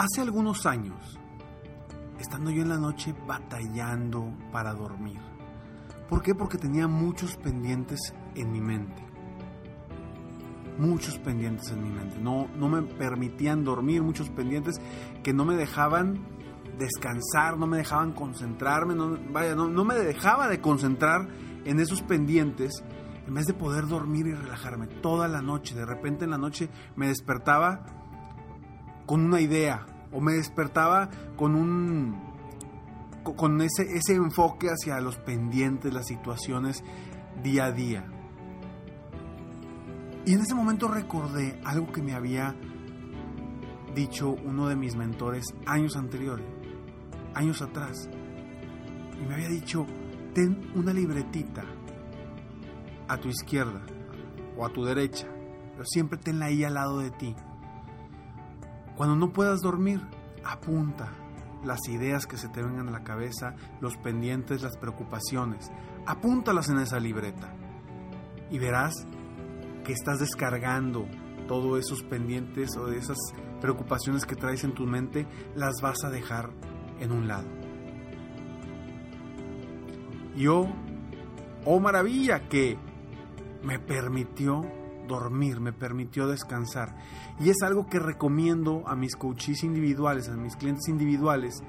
Hace algunos años, estando yo en la noche batallando para dormir. ¿Por qué? Porque tenía muchos pendientes en mi mente. Muchos pendientes en mi mente. No, no me permitían dormir, muchos pendientes que no me dejaban descansar, no me dejaban concentrarme, no, vaya, no, no me dejaba de concentrar en esos pendientes en vez de poder dormir y relajarme toda la noche. De repente en la noche me despertaba con una idea o me despertaba con un con ese, ese enfoque hacia los pendientes, las situaciones día a día. Y en ese momento recordé algo que me había dicho uno de mis mentores años anteriores, años atrás. Y me había dicho, ten una libretita a tu izquierda o a tu derecha, pero siempre tenla ahí al lado de ti. Cuando no puedas dormir, apunta las ideas que se te vengan a la cabeza, los pendientes, las preocupaciones. Apúntalas en esa libreta y verás que estás descargando todos esos pendientes o esas preocupaciones que traes en tu mente, las vas a dejar en un lado. Yo, oh maravilla, que me permitió dormir, me permitió descansar. Y es algo que recomiendo a mis coaches individuales, a mis clientes individuales,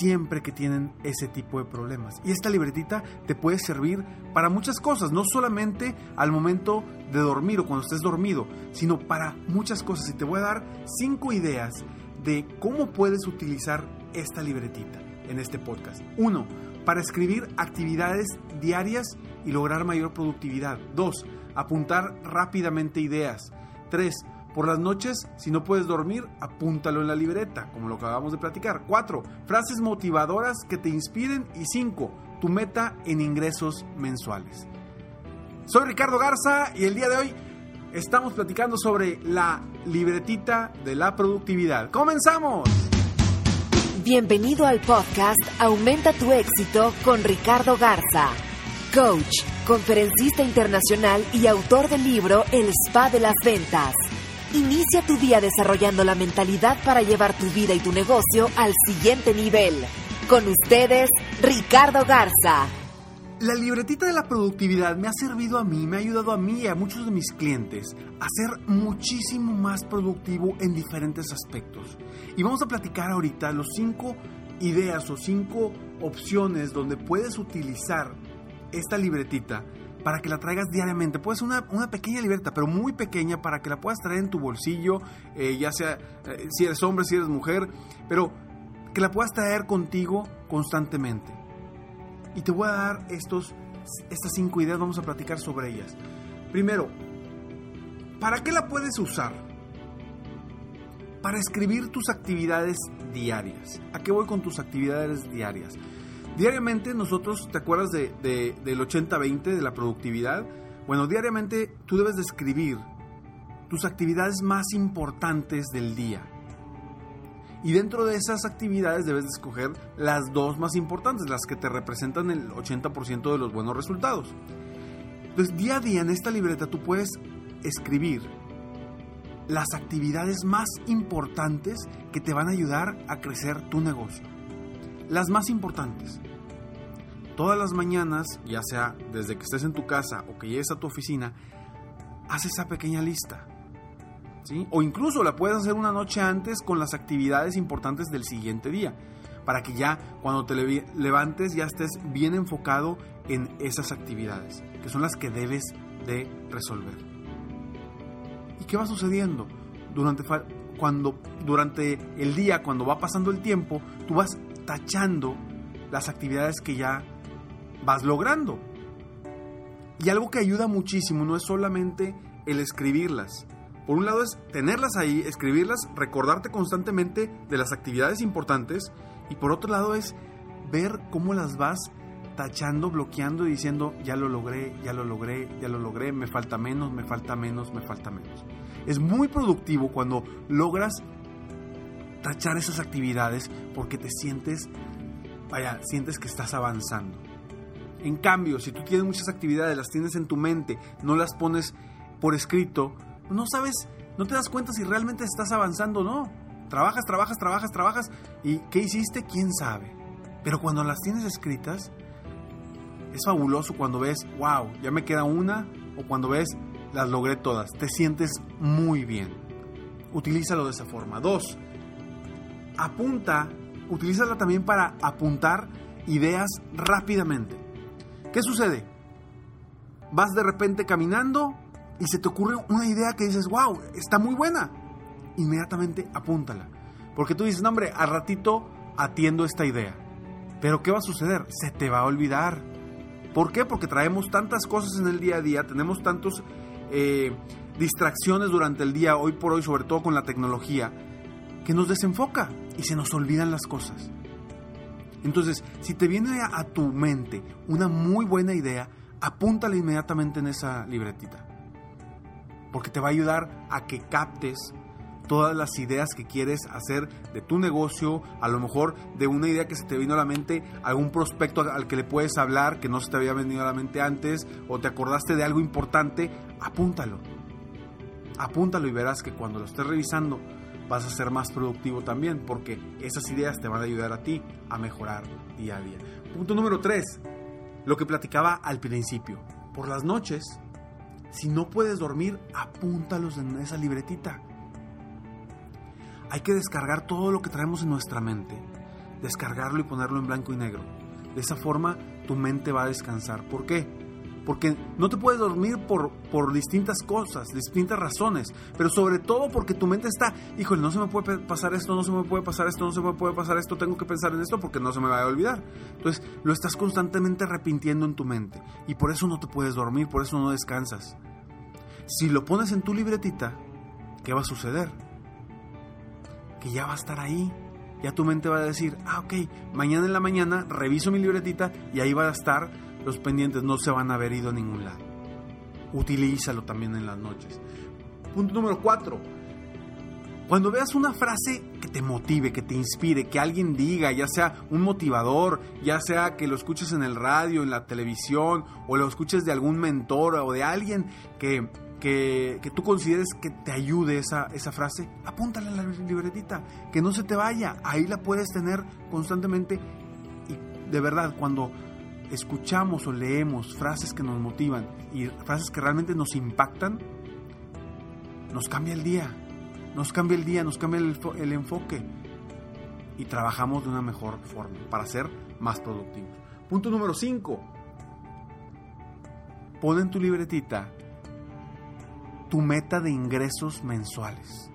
siempre que tienen ese tipo de problemas. Y esta libretita te puede servir para muchas cosas, no solamente al momento de dormir o cuando estés dormido, sino para muchas cosas. Y te voy a dar cinco ideas de cómo puedes utilizar esta libretita en este podcast. Uno, para escribir actividades diarias y lograr mayor productividad. Dos, apuntar rápidamente ideas. 3. Por las noches, si no puedes dormir, apúntalo en la libreta, como lo acabamos de platicar. 4. Frases motivadoras que te inspiren. Y 5. Tu meta en ingresos mensuales. Soy Ricardo Garza y el día de hoy estamos platicando sobre la libretita de la productividad. ¡Comenzamos! Bienvenido al podcast Aumenta tu éxito con Ricardo Garza coach, conferencista internacional y autor del libro El Spa de las Ventas. Inicia tu día desarrollando la mentalidad para llevar tu vida y tu negocio al siguiente nivel. Con ustedes, Ricardo Garza. La libretita de la productividad me ha servido a mí, me ha ayudado a mí y a muchos de mis clientes a ser muchísimo más productivo en diferentes aspectos. Y vamos a platicar ahorita los cinco ideas o cinco opciones donde puedes utilizar esta libretita para que la traigas diariamente. Puede ser una, una, pequeña libreta, pero muy pequeña para que la puedas traer en tu bolsillo, eh, ya sea eh, si eres hombre, si eres mujer, pero que la puedas traer contigo constantemente. Y te voy a dar estos, estas cinco ideas, vamos a platicar sobre ellas. Primero, ¿para qué la puedes usar? Para escribir tus actividades diarias. ¿A qué voy con tus actividades diarias? Diariamente nosotros, ¿te acuerdas de, del 80-20 de la productividad? Bueno, diariamente tú debes de escribir tus actividades más importantes del día. Y dentro de esas actividades debes de escoger las dos más importantes, las que te representan el 80% de los buenos resultados. Entonces, día a día en esta libreta tú puedes escribir las actividades más importantes que te van a ayudar a crecer tu negocio. Las más importantes. Todas las mañanas, ya sea desde que estés en tu casa o que llegues a tu oficina, haz esa pequeña lista. ¿sí? O incluso la puedes hacer una noche antes con las actividades importantes del siguiente día, para que ya cuando te levantes ya estés bien enfocado en esas actividades, que son las que debes de resolver. ¿Y qué va sucediendo? Durante, cuando, durante el día, cuando va pasando el tiempo, tú vas tachando las actividades que ya vas logrando. Y algo que ayuda muchísimo no es solamente el escribirlas. Por un lado es tenerlas ahí, escribirlas, recordarte constantemente de las actividades importantes. Y por otro lado es ver cómo las vas tachando, bloqueando y diciendo, ya lo logré, ya lo logré, ya lo logré, me falta menos, me falta menos, me falta menos. Es muy productivo cuando logras tachar esas actividades porque te sientes, vaya, sientes que estás avanzando. En cambio, si tú tienes muchas actividades, las tienes en tu mente, no las pones por escrito, no sabes, no te das cuenta si realmente estás avanzando o no. Trabajas, trabajas, trabajas, trabajas y ¿qué hiciste? ¿Quién sabe? Pero cuando las tienes escritas, es fabuloso cuando ves, wow, ya me queda una, o cuando ves, las logré todas. Te sientes muy bien. Utilízalo de esa forma. Dos, apunta, utilízala también para apuntar ideas rápidamente. ¿Qué sucede? Vas de repente caminando y se te ocurre una idea que dices, wow, está muy buena. Inmediatamente apúntala. Porque tú dices, no, hombre, al ratito atiendo esta idea. Pero ¿qué va a suceder? Se te va a olvidar. ¿Por qué? Porque traemos tantas cosas en el día a día, tenemos tantas eh, distracciones durante el día, hoy por hoy, sobre todo con la tecnología, que nos desenfoca y se nos olvidan las cosas. Entonces, si te viene a tu mente una muy buena idea, apúntala inmediatamente en esa libretita. Porque te va a ayudar a que captes todas las ideas que quieres hacer de tu negocio, a lo mejor de una idea que se te vino a la mente, algún prospecto al que le puedes hablar que no se te había venido a la mente antes, o te acordaste de algo importante, apúntalo. Apúntalo y verás que cuando lo estés revisando vas a ser más productivo también, porque esas ideas te van a ayudar a ti a mejorar día a día. Punto número 3, lo que platicaba al principio. Por las noches, si no puedes dormir, apúntalos en esa libretita. Hay que descargar todo lo que traemos en nuestra mente, descargarlo y ponerlo en blanco y negro. De esa forma tu mente va a descansar. ¿Por qué? Porque no te puedes dormir por, por distintas cosas, distintas razones, pero sobre todo porque tu mente está, híjole, no se me puede pasar esto, no se me puede pasar esto, no se me puede pasar esto, tengo que pensar en esto porque no se me va a olvidar. Entonces, lo estás constantemente repitiendo en tu mente y por eso no te puedes dormir, por eso no descansas. Si lo pones en tu libretita, ¿qué va a suceder? Que ya va a estar ahí. Ya tu mente va a decir, ah, ok, mañana en la mañana reviso mi libretita y ahí va a estar los pendientes no se van a haber ido a ningún lado. Utilízalo también en las noches. Punto número 4. Cuando veas una frase que te motive, que te inspire, que alguien diga, ya sea un motivador, ya sea que lo escuches en el radio, en la televisión, o lo escuches de algún mentor o de alguien que, que, que tú consideres que te ayude esa, esa frase, apúntala en la libretita, que no se te vaya, ahí la puedes tener constantemente. Y de verdad, cuando escuchamos o leemos frases que nos motivan y frases que realmente nos impactan, nos cambia el día, nos cambia el día, nos cambia el, enfoque y trabajamos de una mejor forma para ser más productivos. Punto número 5. Pon en tu libretita tu meta de ingresos mensuales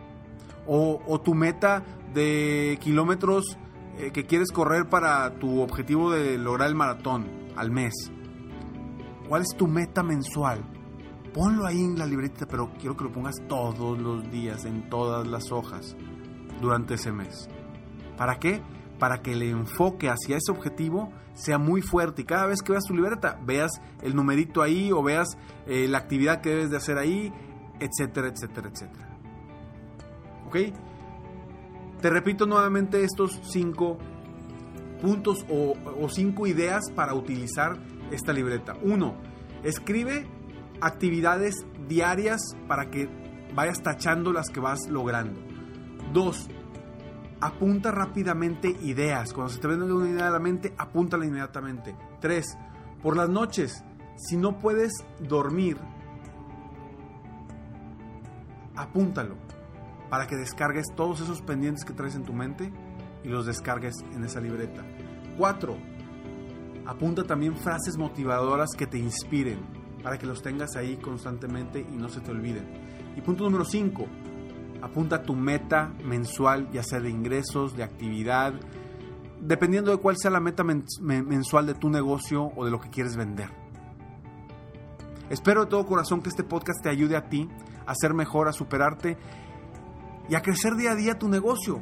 o, tu meta de kilómetros eh, que quieres correr para tu objetivo de lograr el maratón al mes. ¿Cuál es tu meta mensual? Ponlo ahí en la libretita, pero quiero que lo pongas todos los días, en todas las hojas, durante ese mes. ¿Para qué? Para que el enfoque hacia ese objetivo sea muy fuerte y cada vez que veas tu libreta veas el numerito ahí o veas eh, la actividad que debes de hacer ahí, etcétera, etcétera, etcétera. ¿Ok? Te repito nuevamente estos cinco puntos o, cinco ideas para utilizar esta libreta. Uno, escribe actividades diarias para que vayas tachando las que vas logrando. Dos, apunta rápidamente ideas. Cuando se te venga una idea la mente, apúntala inmediatamente. Tres, por las noches, si no puedes dormir, apúntalo. para que descargues todos esos pendientes que traes en tu mente y los descargues en esa libreta. 4. Apunta también frases motivadoras que te inspiren para que los tengas ahí constantemente y no se te olviden. Y punto número 5. Apunta tu meta mensual, ya sea de ingresos, de actividad, dependiendo de cuál sea la meta mensual de tu negocio o de lo que quieres vender. Espero de todo corazón que este podcast te ayude a ti a ser mejor, a superarte y a crecer día a día tu negocio.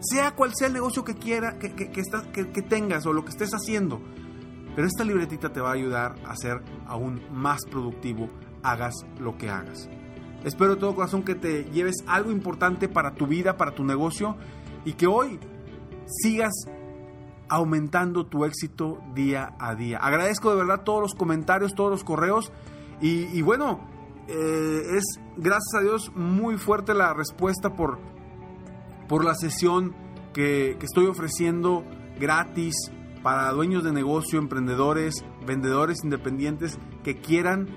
Sea cual sea el negocio que quiera, que, que, tengas o lo que estés haciendo. Pero esta libretita te va a ayudar a ser aún más productivo, hagas lo que hagas. Espero de todo corazón que te lleves algo importante para tu vida, para tu negocio y que hoy sigas aumentando tu éxito día a día. Agradezco de verdad todos los comentarios, todos los correos y, bueno, eh, es gracias a Dios muy fuerte la respuesta por, por la sesión que, estoy ofreciendo gratis para dueños de negocio, emprendedores, vendedores independientes que quieran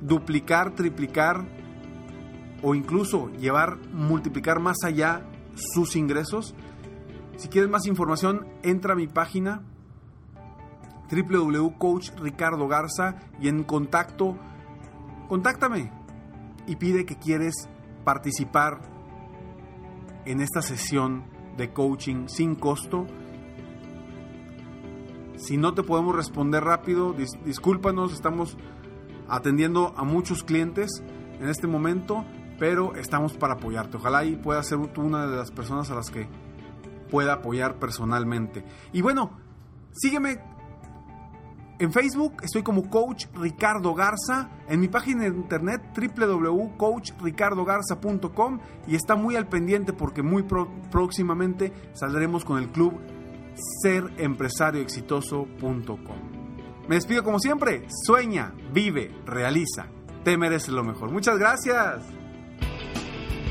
duplicar, triplicar o incluso llevar, multiplicar más allá sus ingresos. Si quieres más información, entra a mi página www.coachricardogarza y en contacto, contáctame y pide que quieres participar en esta sesión de coaching sin costo. Si no te podemos responder rápido, discúlpanos, estamos atendiendo a muchos clientes en este momento, pero estamos para apoyarte. Ojalá y puedas ser tú una de las personas a las que pueda apoyar personalmente. Y bueno, sígueme en Facebook estoy como Coach Ricardo Garza, en mi página de internet www.coachricardogarza.com y está muy al pendiente porque muy próximamente saldremos con el club serempresarioexitoso.com. Me despido como siempre, sueña, vive, realiza, te mereces lo mejor. Muchas gracias.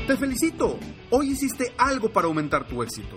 Te felicito, hoy hiciste algo para aumentar tu éxito.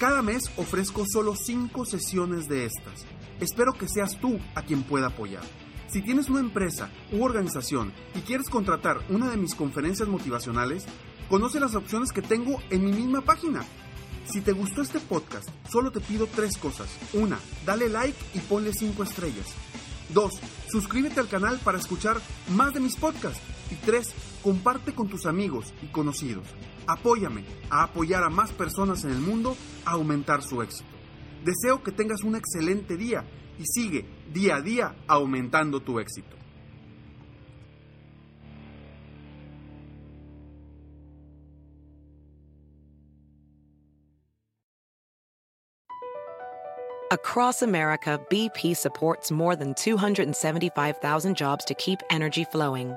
Cada mes ofrezco solo 5 sesiones de estas Espero que seas tú a quien pueda apoyar. Si tienes una empresa u organización y quieres contratar una de mis conferencias motivacionales, conoce las opciones que tengo en mi misma página. Si te gustó este podcast, solo te pido tres cosas. Una, dale like y ponle cinco estrellas. Dos, suscríbete al canal para escuchar más de mis podcasts. Y tres, comparte con tus amigos y conocidos. Apóyame a apoyar a más personas en el mundo a aumentar su éxito. Deseo que tengas un excelente día y sigue día a día aumentando tu éxito. Across America, BP supports more than 275,000 jobs to keep energy flowing.